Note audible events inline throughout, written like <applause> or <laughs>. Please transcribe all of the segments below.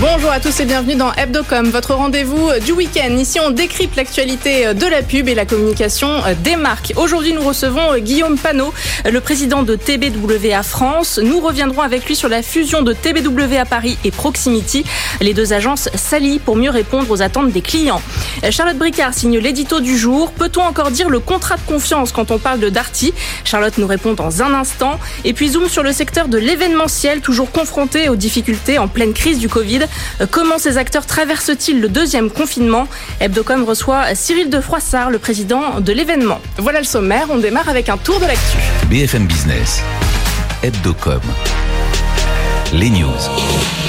Bonjour à tous et bienvenue dans Hebdocom, votre rendez-vous du week-end. Ici, on décrypte l'actualité de la pub et la communication des marques. Aujourd'hui, nous recevons Guillaume Panot, le président de TBWA France. Nous reviendrons avec lui sur la fusion de TBWA Paris et Proximity. Les deux agences s'allient pour mieux répondre aux attentes des clients. Charlotte Bricard signe l'édito du jour. Peut-on encore dire le contrat de confiance quand on parle de Darty? Charlotte nous répond dans un instant. Et puis zoom sur le secteur de l'événementiel, toujours confronté aux difficultés en pleine crise du Covid. Comment ces acteurs traversent-ils le deuxième confinement? Hebdocom reçoit Cyril de Froissart, le président de l'événement. Voilà le sommaire, on démarre avec un tour de l'actu. BFM Business, Hebdocom, les news.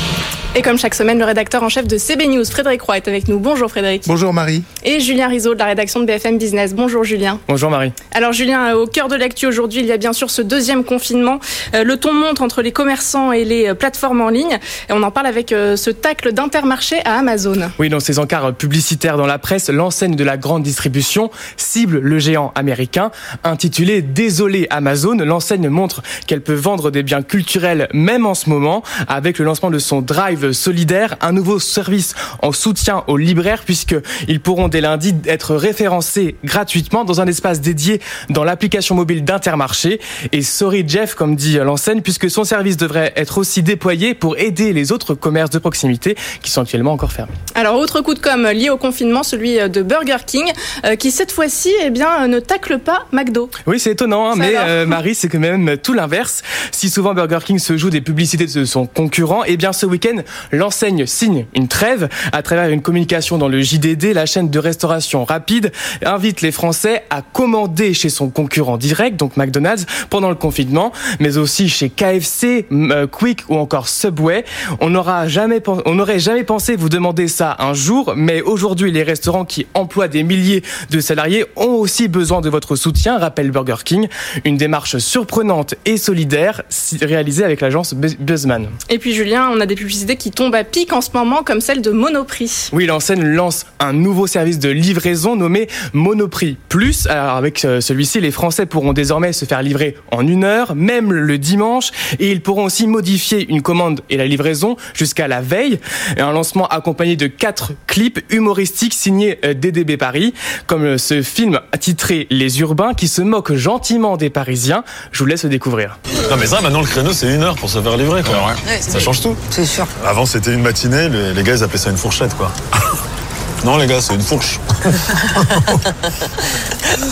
Et comme chaque semaine, le rédacteur en chef de CB News, Frédéric Roy, est avec nous. Bonjour Frédéric. Bonjour Marie. Et Julien Rizzo de la rédaction de BFM Business. Bonjour Julien. Bonjour Marie. Alors Julien, au cœur de l'actu aujourd'hui, il y a bien sûr ce deuxième confinement. Euh, le ton monte entre les commerçants et les euh, plateformes en ligne. Et on en parle avec euh, ce tacle d'Intermarché à Amazon. Oui, dans ces encarts publicitaires dans la presse, l'enseigne de la grande distribution cible le géant américain. Intitulé Désolé Amazon, l'enseigne montre qu'elle peut vendre des biens culturels même en ce moment avec le lancement de son Drive solidaire, un nouveau service en soutien aux libraires puisqu'ils pourront dès lundi être référencés gratuitement dans un espace dédié dans l'application mobile d'Intermarché. Et sorry Jeff, comme dit l'enseigne, puisque son service devrait être aussi déployé pour aider les autres commerces de proximité qui sont actuellement encore fermés. Alors, autre coup de com lié au confinement, celui de Burger King, euh, qui cette fois-ci eh bien, ne tacle pas McDo. Oui, c'est étonnant, hein, mais euh, Marie, c'est quand même tout l'inverse. Si souvent Burger King se joue des publicités de son concurrent, eh bien ce week-end, l'enseigne signe une trêve à travers une communication dans le JDD. La chaîne de restauration rapide invite les Français à commander chez son concurrent direct, donc McDonald's, pendant le confinement, mais aussi chez KFC, euh, Quick ou encore Subway. On n'aurait jamais pensé vous demander ça un jour, mais aujourd'hui, les restaurants qui emploient des milliers de salariés ont aussi besoin de votre soutien, rappelle Burger King. Une démarche surprenante et solidaire réalisée avec l'agence Buzzman. Et puis Julien, on a des publicités qui tombent à pic en ce moment, comme celle de Monoprix. Oui, l'enseigne lance un nouveau service de livraison nommé Monoprix Plus. Alors avec euh, celui-ci, les Français pourront désormais se faire livrer en une heure, même le dimanche, et ils pourront aussi modifier une commande et la livraison jusqu'à la veille. Un lancement accompagné de quatre clips humoristiques signés euh, DDB Paris, comme euh, ce film titré Les Urbains qui se moque gentiment des Parisiens. Je vous laisse le découvrir. Non mais ça, maintenant le créneau c'est une heure pour se faire livrer quoi. Ouais, ça change tout. C'est sûr. Avant c'était une matinée, les, les gars ils appelaient ça une fourchette quoi. <laughs> non les gars, c'est une fourche. <laughs>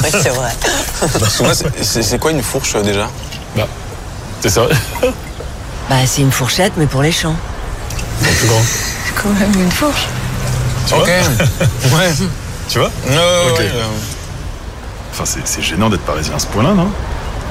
Oui, c'est vrai. Excuse-moi, c'est- c'est c'est quoi une fourche euh, déjà? Bah, c'est ça. Bah, c'est une fourchette, mais pour les champs. plus grand. Quand même une fourche. Tu Ok. vois Ouais. Tu vois? Euh, Ok. ouais, euh, Enfin c'est c'est gênant d'être parisien à ce point-là, non?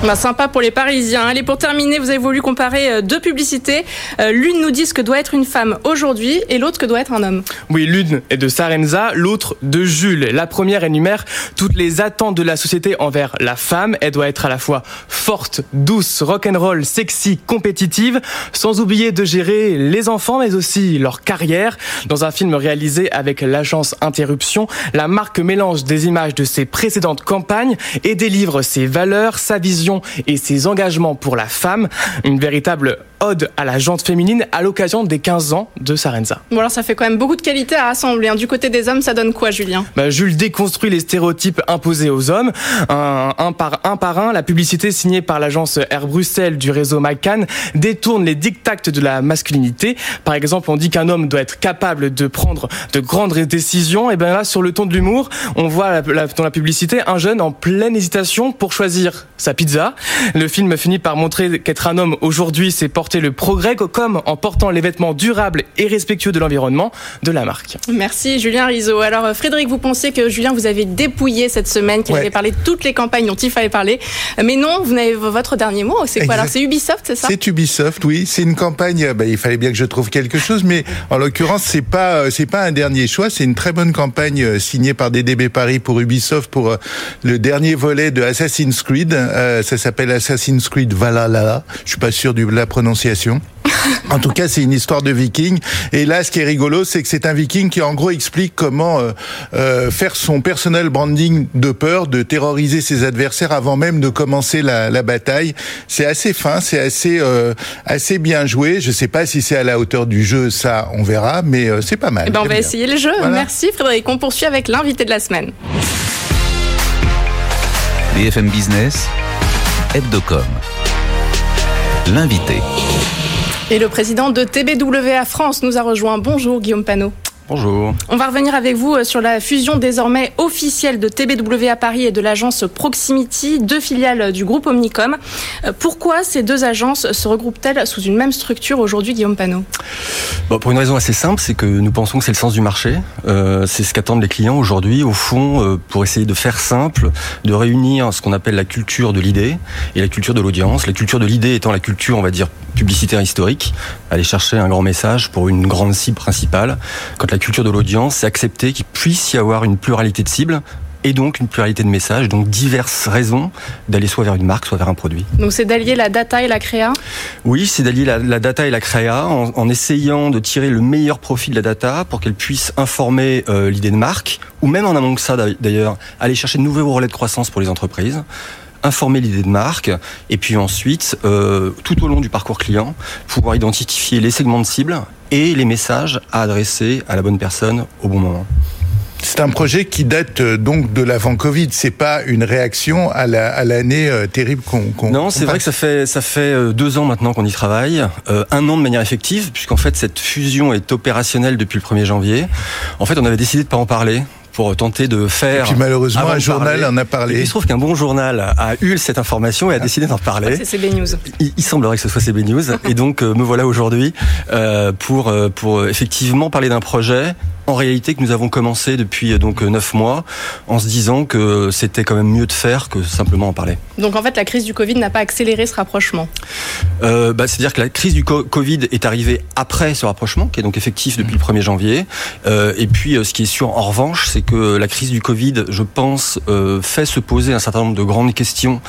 Bah, sympa pour les Parisiens. Allez, pour terminer, vous avez voulu comparer euh, deux publicités. Euh, L'une nous dit ce que doit être une femme aujourd'hui et l'autre que doit être un homme. Oui, l'une est de Sarenza, l'autre de Jules. La première énumère toutes les attentes de la société envers la femme. Elle doit être à la fois forte, douce, rock'n'roll, sexy, compétitive, sans oublier de gérer les enfants, mais aussi leur carrière. Dans un film réalisé avec l'agence Interruption, la marque mélange des images de ses précédentes campagnes et délivre ses valeurs, sa vision et ses engagements pour la femme. Une véritable ode à la jante féminine à l'occasion des 15 ans de Sarenza. Bon, alors ça fait quand même beaucoup de qualités à rassembler. hein. Du côté des hommes, ça donne quoi, Julien? Bah, Jules déconstruit les stéréotypes imposés aux hommes. Un, un par un par un, la publicité signée par l'agence Air Bruxelles du réseau McCann détourne les dictats de la masculinité. Par exemple, on dit qu'un homme doit être capable de prendre de grandes décisions. Et bien là, sur le ton de l'humour, on voit dans la publicité un jeune en pleine hésitation pour choisir sa pizza. Le film finit par montrer qu'être un homme aujourd'hui, c'est porter le progrès, comme en portant les vêtements durables et respectueux de l'environnement de la marque. Merci, Julien Rizzo. Alors, euh, Frédéric, vous pensiez que Julien vous avait dépouillé cette semaine, qu'il Ouais. avait parlé de toutes les campagnes dont il fallait parler. Euh, Mais non, vous n'avez votre dernier mot. C'est quoi Exact. alors C'est Ubisoft, c'est ça? C'est Ubisoft, oui. C'est une campagne. euh, bah, il fallait bien que je trouve quelque chose, mais en l'occurrence, c'est pas c'est pas un dernier choix. C'est une très bonne campagne signée par DDB Paris pour Ubisoft pour le dernier volet de Assassin's Creed. Euh, ça s'appelle Assassin's Creed Valhalla. Je suis pas sûr de la prononciation. En tout cas, c'est une histoire de viking. Et là, ce qui est rigolo, c'est que c'est un viking qui, en gros, explique comment euh, euh, faire son personnel branding de peur, de terroriser ses adversaires avant même de commencer la, la bataille. C'est assez fin, c'est assez euh, assez bien joué. Je sais pas si c'est à la hauteur du jeu, ça, on verra, mais euh, c'est pas mal. Eh ben, on va bien. essayer le jeu. Voilà. Merci Frédéric. On poursuit avec l'invité de la semaine. BFM Business, Hebdocom. L'invité. Et le président de TBWA France nous a rejoint. Bonjour Guillaume Panot. Bonjour. On va revenir avec vous euh, sur la fusion désormais officielle de TBWA Paris et de l'agence Proximity, deux filiales du groupe Omnicom. Euh, Pourquoi ces deux agences se regroupent-elles sous une même structure aujourd'hui, Guillaume Panot? Bon, pour une raison assez simple, c'est que nous pensons que c'est le sens du marché. Euh, c'est ce qu'attendent les clients aujourd'hui, au fond, euh, pour essayer de faire simple, de réunir ce qu'on appelle la culture de l'idée et la culture de l'audience. La culture de l'idée étant la culture, on va dire, publicitaire historique, aller chercher un grand message pour une grande cible principale. Quand la culture de l'audience, c'est accepter qu'il puisse y avoir une pluralité de cibles et donc une pluralité de messages, donc diverses raisons d'aller soit vers une marque, soit vers un produit. Donc c'est d'allier la data et la créa? Oui, c'est d'allier la, la data et la créa en, en essayant de tirer le meilleur profit de la data pour qu'elle puisse informer euh, l'idée de marque, ou même en amont que ça d'ailleurs, aller chercher de nouveaux relais de croissance pour les entreprises informer l'idée de marque et puis ensuite euh, tout au long du parcours client pouvoir identifier les segments de cible et les messages à adresser à la bonne personne au bon moment. C'est un projet qui date euh, donc de l'avant Covid. C'est pas une réaction à la à l'année euh, terrible qu'on. qu'on Non, qu'on c'est vrai que ça fait ça fait deux ans maintenant qu'on y travaille, euh, un an de manière effective, puisqu'en fait cette fusion est opérationnelle depuis le 1er janvier. En fait, on avait décidé de pas en parler pour tenter de faire. Et puis malheureusement, un journal en a Et parlé. il se trouve qu'un bon journal a eu cette information et a décidé d'en parler. C'est CB News. Il, il semblerait que ce soit CB News. Et donc, euh, me voilà aujourd'hui euh, pour, euh, pour effectivement parler d'un projet, en réalité, que nous avons commencé depuis euh, donc euh, neuf mois, en se disant que c'était quand même mieux de faire que simplement en parler. Donc en fait, la crise du Covid n'a pas accéléré ce rapprochement. Euh, bah, C'est-à-dire que la crise du co- Covid est arrivée après ce rapprochement, qui est donc effectif depuis le 1er janvier. Euh, et puis, ce qui est sûr, en revanche, c'est que la crise du Covid, je pense, euh, fait se poser un certain nombre de grandes questions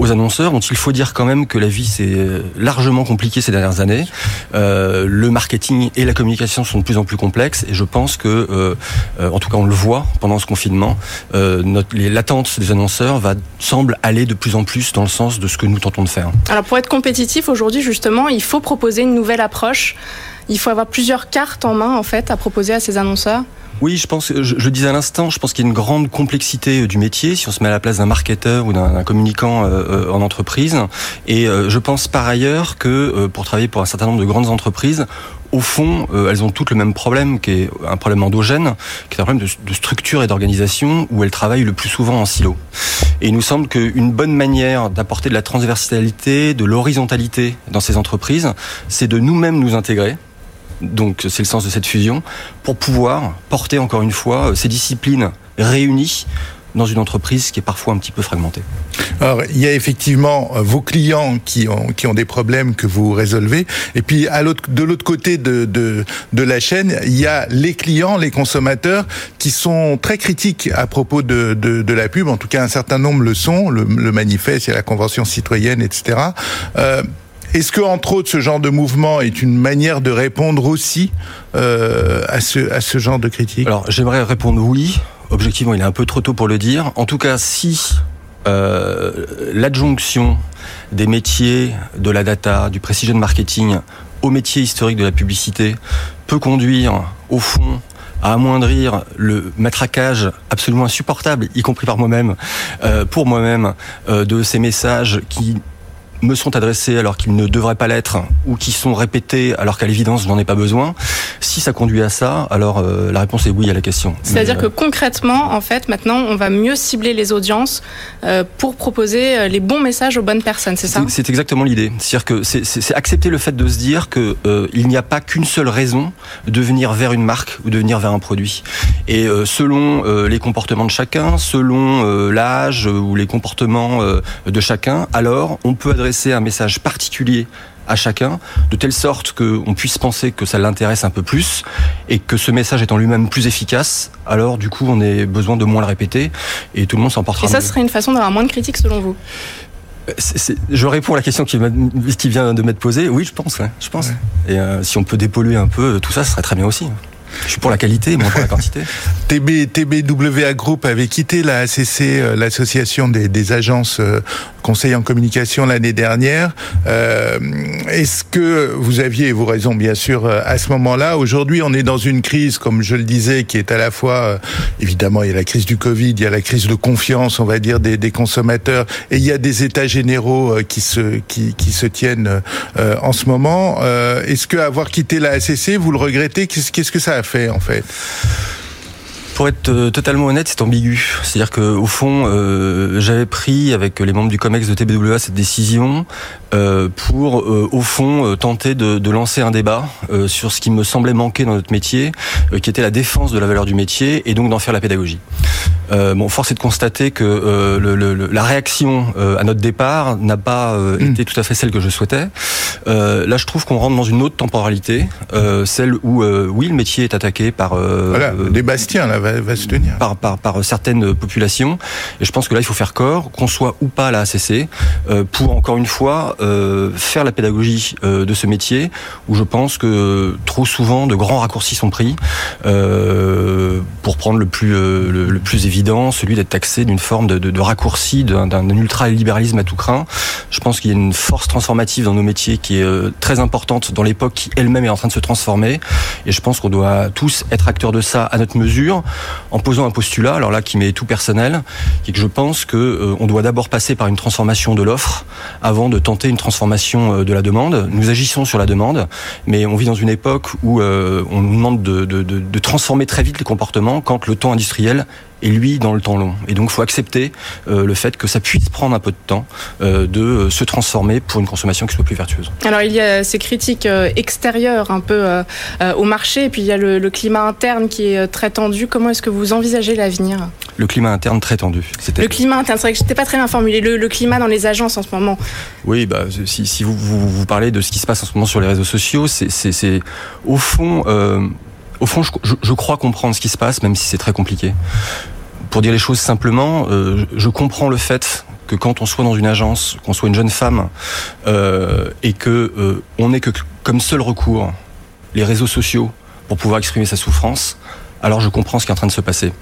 aux annonceurs, dont il faut dire quand même que la vie s'est largement compliquée ces dernières années? Euh, le marketing et la communication sont de plus en plus complexes, et je pense que, euh, euh, en tout cas, on le voit pendant ce confinement, euh, l'attente des annonceurs va semble aller de plus en plus dans le sens de ce que nous tentons de faire. Alors pour être compétitif aujourd'hui, justement, il faut proposer une nouvelle approche. Il faut avoir plusieurs cartes en main, en fait, à proposer à ces annonceurs. Oui, je pense, je, je disais à l'instant, je pense qu'il y a une grande complexité euh, du métier si on se met à la place d'un marketeur ou d'un communicant euh, euh, en entreprise. Et euh, je pense par ailleurs que euh, pour travailler pour un certain nombre de grandes entreprises, au fond, euh, elles ont toutes le même problème, qui est un problème endogène, qui est un problème de, de structure et d'organisation, où elles travaillent le plus souvent en silo. Et il nous semble qu'une bonne manière d'apporter de la transversalité, de l'horizontalité dans ces entreprises, c'est de nous-mêmes nous intégrer. Donc c'est le sens de cette fusion, pour pouvoir porter encore une fois euh, ces disciplines réunies dans une entreprise qui est parfois un petit peu fragmentée. Alors, il y a effectivement euh, vos clients qui ont qui ont des problèmes que vous résolvez, et puis de l'autre côté de, de la chaîne, il y a les clients, les consommateurs qui sont très critiques à propos de de, la pub. En tout cas, un certain nombre le sont. Le, manifeste, a la convention citoyenne, etc. est-ce que, entre autres, ce genre de mouvement est une manière de répondre aussi euh, à ce genre de critiques Alors j'aimerais répondre oui. Objectivement, il est un peu trop tôt pour le dire. En tout cas, si euh, l'adjonction des métiers de la data, du precision marketing au métier historique de la publicité peut conduire, au fond, à amoindrir le matraquage absolument insupportable, y compris par moi-même, euh, pour moi-même, de ces messages qui me sont adressés alors qu'ils ne devraient pas l'être ou qui sont répétés alors qu'à l'évidence je n'en ai pas besoin. Si ça conduit à ça, alors euh, la réponse est oui à la question. C'est-à-dire Mais, que euh, concrètement, en fait, maintenant, on va mieux cibler les audiences euh, pour proposer euh, les bons messages aux bonnes personnes, c'est ça? c'est exactement l'idée. C'est-à-dire que c'est- accepter le fait de se dire que euh, il n'y a pas qu'une seule raison de venir vers une marque ou de venir vers un produit. Et euh, selon euh, les comportements de chacun, selon euh, l'âge euh, ou les comportements euh, de chacun, alors on peut adresser un message particulier à chacun, de telle sorte qu'on puisse penser que ça l'intéresse un peu plus, et que ce message étant lui-même plus efficace, alors du coup on a besoin de moins le répéter, et tout le monde s'en portera Et ça mieux. serait une façon d'avoir moins de critiques selon vous? Je réponds à la question qui, qui, vient de m'être posée. Oui, je pense. Ouais, je pense. Et euh, si on peut dépolluer un peu tout ça, ce serait très bien aussi. Je suis pour la qualité, moi pour la quantité. <laughs> TB, TBWA Group avait quitté la ACC, euh, l'association des, agences euh, conseil en communication l'année dernière. Euh, Est-ce que vous aviez, vous raison bien sûr, à ce moment-là, aujourd'hui on est dans une crise, comme je le disais, qui est à la fois, évidemment, il y a la crise du Covid, il y a la crise de confiance, on va dire, des, consommateurs, et il y a des états généraux qui se, qui se tiennent en ce moment. Est-ce que avoir quitté la ACC, vous le regrettez? Qu'est-ce que ça a fait en fait pour être euh, totalement honnête, c'est ambigu. C'est-à-dire que au fond, euh, j'avais pris avec les membres du Comex de TBWA cette décision euh, pour, euh, au fond, tenter de, de, lancer un débat sur ce qui me semblait manquer dans notre métier, qui était la défense de la valeur du métier, et donc d'en faire la pédagogie. bon, force est de constater que le, le, la réaction à notre départ n'a pas hmm. été tout à fait celle que je souhaitais. là, je trouve qu'on rentre dans une autre temporalité, celle où, oui, le métier est attaqué par... voilà, les Bastiens, là, Par, par, par, certaines populations. Et je pense que là, il faut faire corps, qu'on soit ou pas à la ACC, euh, pour encore une fois euh, faire la pédagogie euh, de ce métier, où je pense que trop souvent de grands raccourcis sont pris. Euh, pour prendre le plus, euh, le, le, plus évident, celui d'être taxé d'une forme de, de, de raccourci, d'un ultra-libéralisme à tout craint. Je pense qu'il y a une force transformative dans nos métiers qui est euh, très importante dans l'époque qui elle-même est en train de se transformer. Et je pense qu'on doit tous être acteurs de ça à notre mesure en posant un postulat, alors là qui m'est tout personnel, qui que je pense que euh, on doit d'abord passer par une transformation de l'offre avant de tenter une transformation euh, de la demande. Nous agissons sur la demande, mais on vit dans une époque où euh, on nous demande de, de, de, de transformer très vite les comportements quand le temps industriel et lui dans le temps long. Et donc, il faut accepter euh, le fait que ça puisse prendre un peu de temps euh, de euh, se transformer pour une consommation qui soit plus vertueuse. Alors, il y a ces critiques extérieures un peu au marché, et puis il y a le, le climat interne qui est très tendu. Comment est-ce que vous envisagez l'avenir? Le climat interne très tendu. Le climat interne, c'est vrai que je n'étais pas très bien formulé. Le, le, climat dans les agences en ce moment. Oui, bah, si, si vous, vous, vous, parlez de ce qui se passe en ce moment sur les réseaux sociaux, c'est au fond au fond, je, crois comprendre ce qui se passe, même si c'est très compliqué. Pour dire les choses simplement, euh, je comprends le fait que quand on soit dans une agence, qu'on soit une jeune femme, euh, et que euh, on n'ait que comme seul recours les réseaux sociaux pour pouvoir exprimer sa souffrance, alors je comprends ce qui est en train de se passer.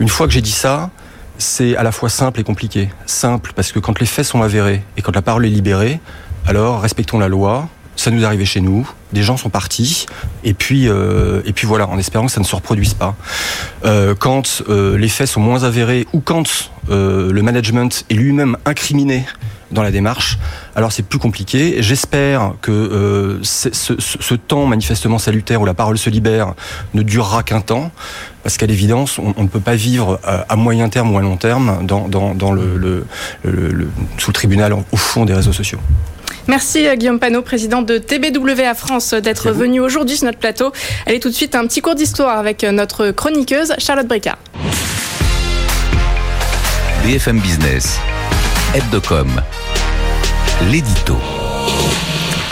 Une fois que j'ai dit ça, c'est à la fois simple et compliqué. Simple parce que quand les faits sont avérés et quand la parole est libérée, alors respectons la loi, ça nous est arrivé chez nous, des gens sont partis, et puis, euh, et puis voilà, en espérant que ça ne se reproduise pas. Euh, quand euh, les faits sont moins avérés ou quand le management est lui-même incriminé dans la démarche, alors c'est plus compliqué. J'espère que ce, temps manifestement salutaire où la parole se libère ne durera qu'un temps, parce qu'à l'évidence, on, ne peut pas vivre à, moyen terme ou à long terme dans, dans, dans le, sous le tribunal au fond des réseaux sociaux. Merci euh, Guillaume Panot, président de TBWA France, d'être venu aujourd'hui sur notre plateau. Allez tout de suite un petit cours d'histoire avec euh, notre chroniqueuse Charlotte Bricard. BFM Business, Hebdocom, l'édito.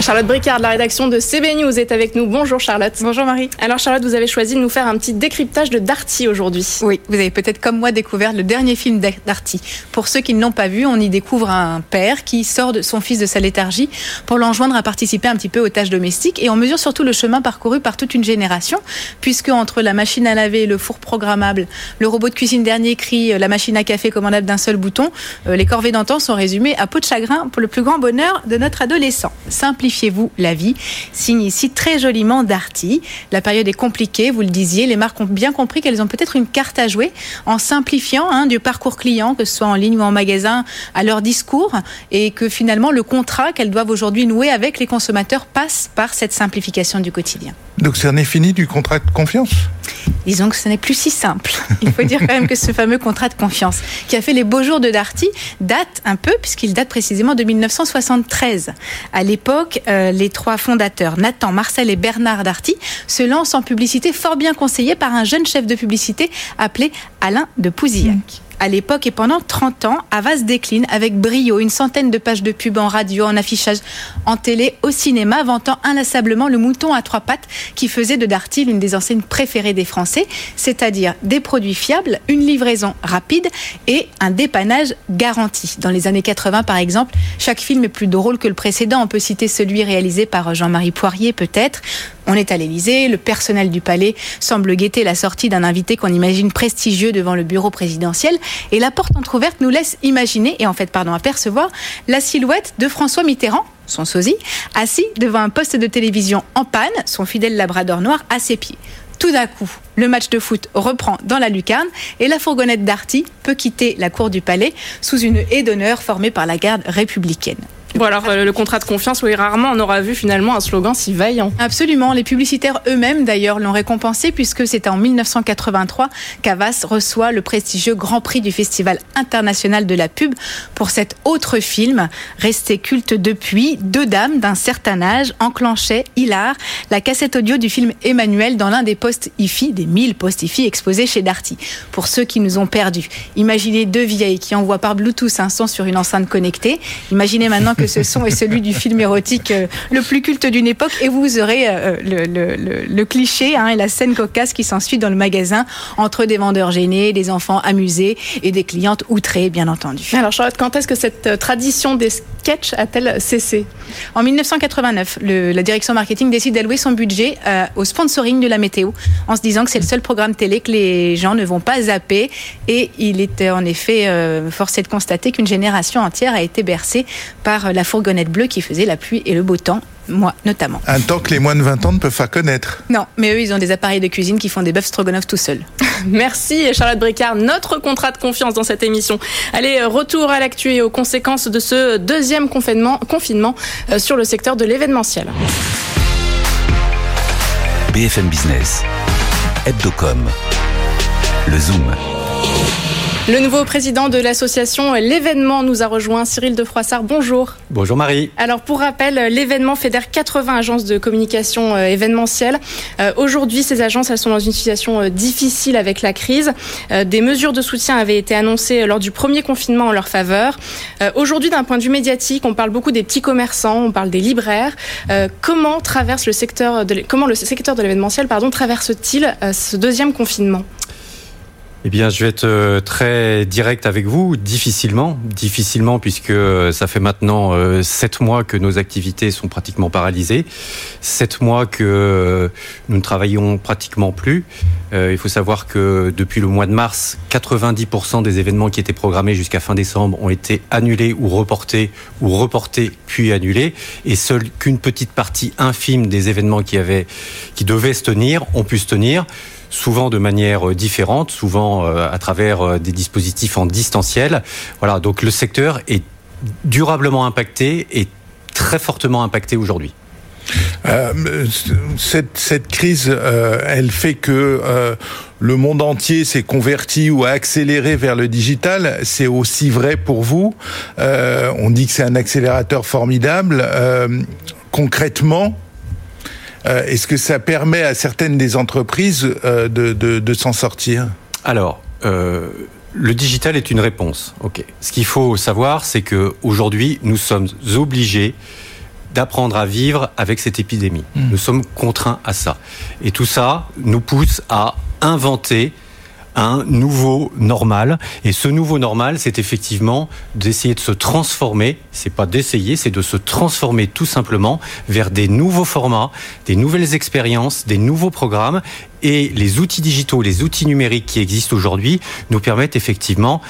Charlotte Bricard de la rédaction de CB News est avec nous. Bonjour Charlotte. Bonjour Marie. Alors Charlotte, vous avez choisi de nous faire un petit décryptage de Darty aujourd'hui. Oui, vous avez peut-être comme moi découvert le dernier film Darty. Pour ceux qui ne l'ont pas vu, on y découvre un père qui sort de son fils de sa léthargie pour l'enjoindre à participer un petit peu aux tâches domestiques et on mesure surtout le chemin parcouru par toute une génération puisque entre la machine à laver, le four programmable, le robot de cuisine dernier cri, la machine à café commandable d'un seul bouton, euh, les corvées d'antan sont résumées à peau de chagrin pour le plus grand bonheur de notre adolescent. Simplifiez vous la vie, signe ici très joliment Darty. La période est compliquée, vous le disiez, les marques ont bien compris qu'elles ont peut-être une carte à jouer en simplifiant hein, du parcours client, que ce soit en ligne ou en magasin, à leur discours, et que finalement le contrat qu'elles doivent aujourd'hui nouer avec les consommateurs passe par cette simplification du quotidien. Donc c'en est fini du contrat de confiance Disons que ce n'est plus si simple. Il faut dire quand même que ce fameux contrat de confiance qui a fait les beaux jours de Darty date un peu, puisqu'il date précisément de 1973. À l'époque, euh, les trois fondateurs, Nathan, Marcel et Bernard Darty, se lancent en publicité fort bien conseillée par un jeune chef de publicité appelé Alain de Pouzillac. À l'époque et pendant 30 ans, Avas décline avec brio une centaine de pages de pub en radio, en affichage, en télé, au cinéma, vantant inlassablement le mouton à trois pattes qui faisait de Darty l'une des enseignes préférées des Français, c'est-à-dire des produits fiables, une livraison rapide et un dépannage garanti. Dans les années 80, par exemple, chaque film est plus drôle que le précédent. On peut citer celui réalisé par Jean-Marie Poirier, peut-être. On est à l'Élysée, le personnel du palais semble guetter la sortie d'un invité qu'on imagine prestigieux devant le bureau présidentiel et la porte entrouverte nous laisse imaginer et en fait pardon apercevoir la silhouette de François Mitterrand son sosie, assis devant un poste de télévision en panne, son fidèle labrador noir à ses pieds. Tout d'un coup, le match de foot reprend dans la lucarne et la fourgonnette d'Arty peut quitter la cour du palais sous une haie d'honneur formée par la garde républicaine. Bon alors euh, le contrat de confiance, oui rarement on aura vu finalement un slogan si vaillant. Absolument, les publicitaires eux-mêmes d'ailleurs l'ont récompensé puisque c'est en 1983 qu'Avas reçoit le prestigieux Grand Prix du Festival international de la pub pour cet autre film resté culte depuis. Deux dames d'un certain âge enclenchaient, hilar, la cassette audio du film Emmanuel dans l'un des postes IFI, des 1000 postes IFI exposés chez Darty. Pour ceux qui nous ont perdus, imaginez deux vieilles qui envoient par Bluetooth un son sur une enceinte connectée. Imaginez maintenant que ce son est celui du film érotique euh, le plus culte d'une époque. Et vous aurez euh, le, le, le, le, cliché hein, et la scène cocasse qui s'ensuit dans le magasin entre des vendeurs gênés, des enfants amusés et des clientes outrées, bien entendu. Alors Charlotte, quand est-ce que cette euh, tradition des sketchs a-t-elle cessé? En 1989, la direction marketing décide d'allouer son budget euh, au sponsoring de la météo en se disant que c'est le seul programme télé que les gens ne vont pas zapper. Et il était en effet euh, forcé de constater qu'une génération entière a été bercée par la fourgonnette bleue qui faisait la pluie et le beau temps moi notamment. Un temps que les moins de 20 ans ne peuvent pas connaître. Non, mais eux, ils ont des appareils de cuisine qui font des bœufs stroganoff tout seuls. <laughs> Merci Charlotte Bricard, notre contrat de confiance dans cette émission. Allez, retour à l'actu et aux conséquences de ce deuxième confinement, confinement euh, sur le secteur de l'événementiel. BFM Business, Hebdocom, le Zoom. Le nouveau président de l'association L'événement nous a rejoint, Cyril de Froissart. Bonjour. Bonjour Marie. Alors pour rappel, l'événement fédère 80 agences de communication euh, événementielle. Euh, Aujourd'hui, ces agences elles sont dans une situation euh, difficile avec la crise. Euh, des mesures de soutien avaient été annoncées lors du premier confinement en leur faveur. Euh, Aujourd'hui, d'un point de vue médiatique, on parle beaucoup des petits commerçants, on parle des libraires. Comment traverse le secteur de comment le secteur de l'événementiel pardon traverse-t-il ce deuxième confinement? Eh bien, je vais être euh, très direct avec vous. Difficilement, difficilement, puisque ça fait maintenant euh, sept mois que nos activités sont pratiquement paralysées, sept mois que nous ne travaillons pratiquement plus. Euh, il faut savoir que depuis le mois de mars, 90% des événements qui étaient programmés jusqu'à fin décembre ont été annulés ou reportés, ou reportés puis annulés, et seule qu'une petite partie infime des événements qui avaient, qui devaient se tenir, ont pu se tenir souvent de manière différente, souvent à travers des dispositifs en distanciel. Voilà, donc le secteur est durablement impacté et très fortement impacté aujourd'hui. Euh, cette, cette, crise, euh, elle fait que euh, le monde entier s'est converti ou a accéléré vers le digital. C'est aussi vrai pour vous. on dit que c'est un accélérateur formidable. concrètement, est-ce que ça permet à certaines des entreprises de, de, de s'en sortir? Alors, euh, le digital est une réponse. Ok. Ce qu'il faut savoir, c'est que aujourd'hui, nous sommes obligés d'apprendre à vivre avec cette épidémie. Mmh. Nous sommes contraints à ça. Et tout ça nous pousse à inventer un nouveau normal. Et ce nouveau normal, c'est effectivement d'essayer de se transformer. C'est pas d'essayer, c'est de se transformer tout simplement vers des nouveaux formats, des nouvelles expériences, des nouveaux programmes. Et les outils digitaux, les outils numériques qui existent aujourd'hui nous permettent effectivement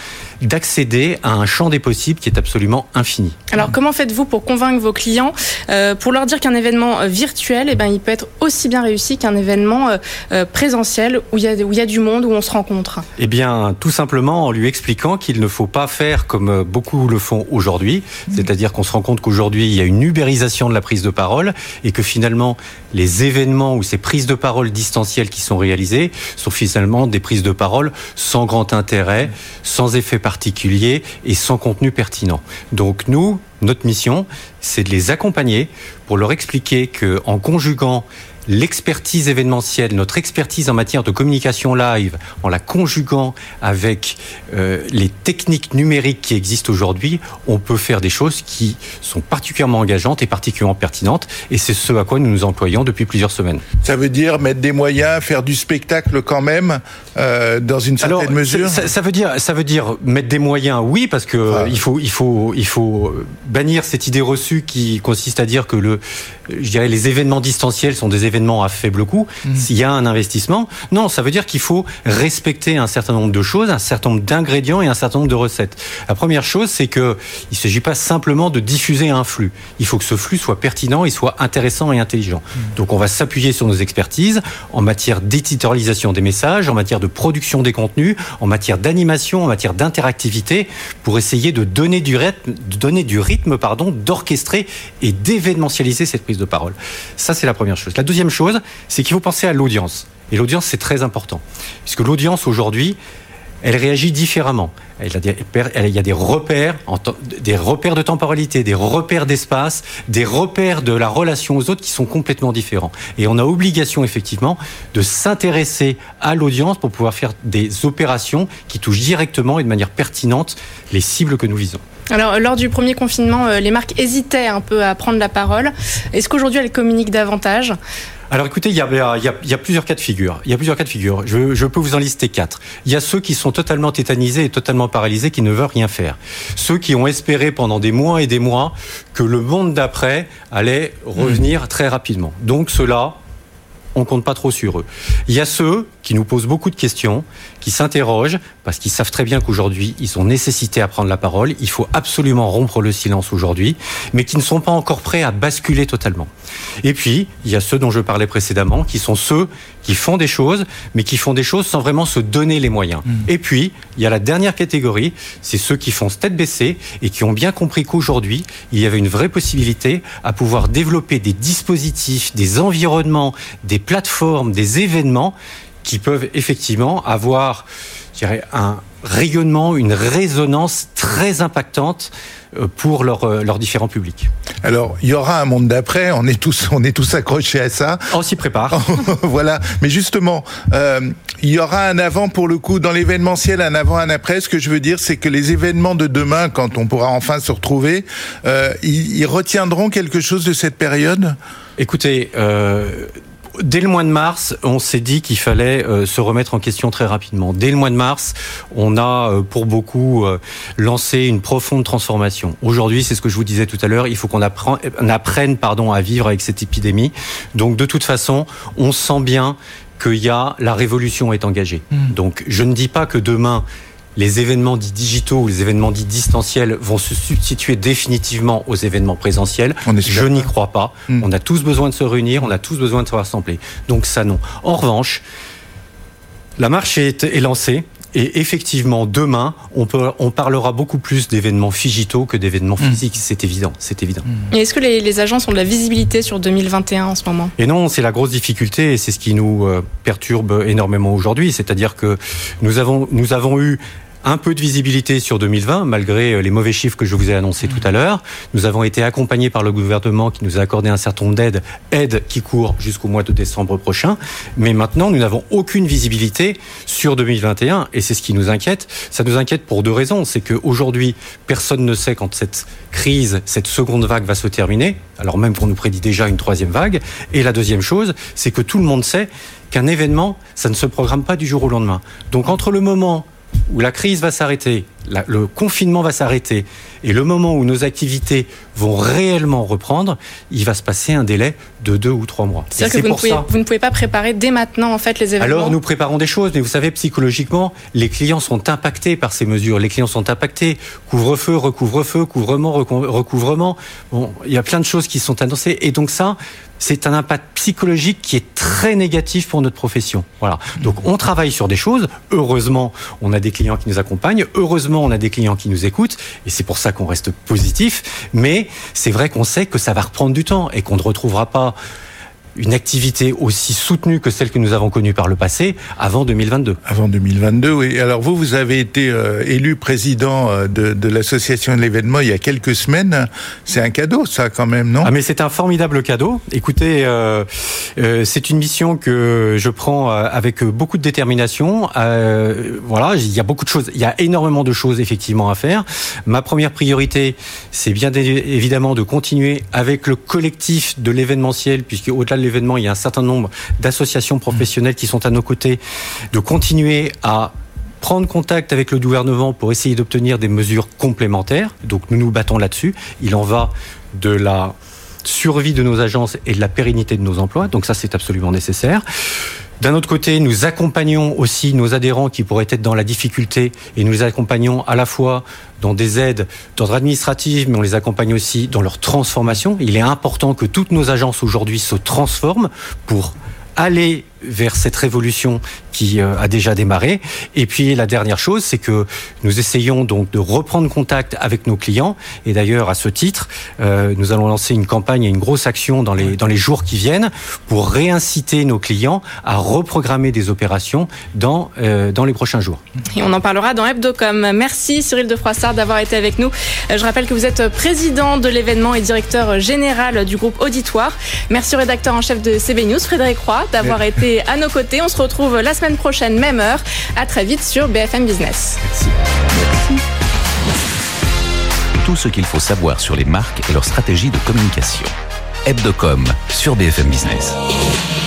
d'accéder à un champ des possibles qui est absolument infini. Alors comment faites-vous pour convaincre vos clients, euh, pour leur dire qu'un événement euh, virtuel, eh ben, il peut être aussi bien réussi qu'un événement euh, présentiel où il, y a, où il y a du monde, où on se rencontre? Eh bien tout simplement en lui expliquant qu'il ne faut pas faire comme beaucoup le font aujourd'hui, c'est-à-dire qu'on se rend compte qu'aujourd'hui il y a une ubérisation de la prise de parole et que finalement les événements ou ces prises de parole distancielles qui sont réalisées sont finalement des prises de parole sans grand intérêt, sans effet particulier et sans contenu pertinent. Donc nous, notre mission, c'est de les accompagner pour leur expliquer que en conjuguant l'expertise événementielle, notre expertise en matière de communication live, en la conjuguant avec euh, les techniques numériques qui existent aujourd'hui, on peut faire des choses qui sont particulièrement engageantes et particulièrement pertinentes. Et c'est ce à quoi nous nous employons depuis plusieurs semaines. Ça veut dire mettre des moyens, faire du spectacle quand même, euh, dans une certaine Alors, mesure ça, ça veut dire, ça veut dire mettre des moyens, oui, parce que Ah. il faut, il faut, il faut bannir cette idée reçue qui consiste à dire que le, je dirais, les événements distanciels sont des événements à faible coût. S'il y a un investissement, non, ça veut dire qu'il faut respecter un certain nombre de choses, un certain nombre d'ingrédients et un certain nombre de recettes. La première chose, c'est que il s'agit pas simplement de diffuser un flux. Il faut que ce flux soit pertinent, il soit intéressant et intelligent. Donc, on va s'appuyer sur nos expertises en matière d'éditorialisation des messages, en matière de production des contenus, en matière d'animation, en matière d'interactivité, pour essayer de donner du rythme, de donner du rythme, pardon, d'orchestrer et d'événementialiser cette prise de parole. Ça, c'est la première chose. La deuxième chose, c'est qu'il faut penser à l'audience. Et l'audience, c'est très important. Puisque l'audience, aujourd'hui, elle réagit différemment. Il y a des repères, des repères de temporalité, des repères d'espace, des repères de la relation aux autres qui sont complètement différents. Et on a obligation effectivement de s'intéresser à l'audience pour pouvoir faire des opérations qui touchent directement et de manière pertinente les cibles que nous visons. Alors, lors du premier confinement, euh, les marques hésitaient un peu à prendre la parole. Est-ce qu'aujourd'hui, elles communiquent davantage? Alors écoutez, il y, a, il, y a, il y a plusieurs cas de figure. Il y a plusieurs cas de figure. Je, je peux vous en lister quatre. Il y a ceux qui sont totalement tétanisés et totalement paralysés, qui ne veulent rien faire. Ceux qui ont espéré pendant des mois et des mois que le monde d'après allait revenir très rapidement. Donc ceux-là, on compte pas trop sur eux. Il y a ceux qui nous posent beaucoup de questions, qui s'interrogent parce qu'ils savent très bien qu'aujourd'hui ils sont nécessités à prendre la parole. Il faut absolument rompre le silence aujourd'hui, mais qui ne sont pas encore prêts à basculer totalement. Et puis il y a ceux dont je parlais précédemment, qui sont ceux qui font des choses, mais qui font des choses sans vraiment se donner les moyens. Et puis il y a la dernière catégorie, c'est ceux qui font tête baissée et qui ont bien compris qu'aujourd'hui il y avait une vraie possibilité à pouvoir développer des dispositifs, des environnements, des plateformes, des événements qui peuvent effectivement avoir je dirais, un rayonnement, une résonance très impactante euh, pour leurs euh, leurs différents publics. Alors, il y aura un monde d'après, on est tous, on est tous accrochés à ça. On s'y prépare. <laughs> voilà. Mais justement, euh, il y aura un avant pour le coup dans l'événementiel, un avant, un après. Ce que je veux dire, c'est que les événements de demain, quand on pourra enfin se retrouver, euh, ils, ils retiendront quelque chose de cette période? Écoutez. Euh Dès le mois de mars, on s'est dit qu'il fallait euh, se remettre en question très rapidement. Dès le mois de mars, on a, euh, pour beaucoup, euh, lancé une profonde transformation. Aujourd'hui, c'est ce que je vous disais tout à l'heure, il faut qu'on apprenne, apprenne pardon, à vivre avec cette épidémie. Donc, de toute façon, on sent bien qu'il y a la révolution est engagée. Mmh. Donc, je ne dis pas que demain les événements dits digitaux ou les événements dits distanciels vont se substituer définitivement aux événements présentiels. Je n'y crois pas. Mmh. On a tous besoin de se réunir, on a tous besoin de se rassembler. Donc ça, non. En revanche, la marche est, est lancée. Et effectivement, demain, on, peut, on parlera beaucoup plus d'événements digitaux que d'événements mmh. physiques. C'est évident. C'est évident. Et est-ce que les, les, agences ont de la visibilité sur 2021 en ce moment? Et non, c'est la grosse difficulté et c'est ce qui nous euh, perturbe énormément aujourd'hui. C'est-à-dire que nous avons, nous avons eu un peu de visibilité sur 2020, malgré les mauvais chiffres que je vous ai annoncés mmh. tout à l'heure. Nous avons été accompagnés par le gouvernement qui nous a accordé un certain nombre d'aides, aides qui courent jusqu'au mois de décembre prochain. Mais maintenant, nous n'avons aucune visibilité sur 2021 et c'est ce qui nous inquiète. Ça nous inquiète pour deux raisons. C'est qu'aujourd'hui, personne ne sait quand cette crise, cette seconde vague va se terminer, alors même qu'on nous prédit déjà une troisième vague. Et la deuxième chose, c'est que tout le monde sait qu'un événement, ça ne se programme pas du jour au lendemain. Donc entre le moment où la crise va s'arrêter, le confinement va s'arrêter, et le moment où nos activités vont réellement reprendre, il va se passer un délai de deux ou trois mois. C'est-à-dire que vous ne, pouvez, vous ne, pouvez, pas préparer dès maintenant en fait les événements. Alors nous préparons des choses, mais vous savez psychologiquement, les clients sont impactés par ces mesures. Les clients sont impactés. Couvre-feu, recouvre-feu, couvrement, recouvrement. Bon, il y a plein de choses qui sont annoncées, et donc ça, c'est un impact psychologique qui est très négatif pour notre profession. Voilà. Donc on travaille sur des choses. Heureusement, on a des clients qui nous accompagnent. Heureusement, on a des clients qui nous écoutent. Et c'est pour ça qu'on reste positif. Mais c'est vrai qu'on sait que ça va reprendre du temps et qu'on ne retrouvera pas une activité aussi soutenue que celle que nous avons connue par le passé avant 2022. Avant 2022, oui. Alors vous, vous avez été euh, élu président euh, de, de l'association de l'événement il y a quelques semaines. C'est un cadeau, ça, quand même, non? Ah, mais c'est un formidable cadeau. Écoutez, euh, euh, c'est une mission que je prends avec beaucoup de détermination. Voilà, il y a beaucoup de choses, il y a énormément de choses effectivement à faire. Ma première priorité, c'est bien évidemment de continuer avec le collectif de l'événementiel, puisque au-delà de il y a un certain nombre d'associations professionnelles qui sont à nos côtés, de continuer à prendre contact avec le gouvernement pour essayer d'obtenir des mesures complémentaires. Donc nous nous battons là-dessus. Il en va de la survie de nos agences et de la pérennité de nos emplois. Donc ça, c'est absolument nécessaire. D'un autre côté, nous accompagnons aussi nos adhérents qui pourraient être dans la difficulté et nous les accompagnons à la fois dans des aides d'ordre administratif, mais on les accompagne aussi dans leur transformation. Il est important que toutes nos agences aujourd'hui se transforment pour aller vers cette révolution qui euh, a déjà démarré. Et puis la dernière chose, c'est que nous essayons donc de reprendre contact avec nos clients. Et d'ailleurs, à ce titre, euh, nous allons lancer une campagne et une grosse action dans les, dans les jours qui viennent pour réinciter nos clients à reprogrammer des opérations dans, euh, dans les prochains jours. Et on en parlera dans Hebdocom. Merci Cyril de Froissart d'avoir été avec nous. Je rappelle que vous êtes président de l'événement et directeur général du groupe Auditoire. Merci au rédacteur en chef de CB News, Frédéric Roy, d'avoir été à nos côtés. On se retrouve la semaine prochaine, même heure. À très vite sur BFM Business. Merci. Tout ce qu'il faut savoir sur les marques et leur stratégie de communication. Hebdocom sur BFM Business.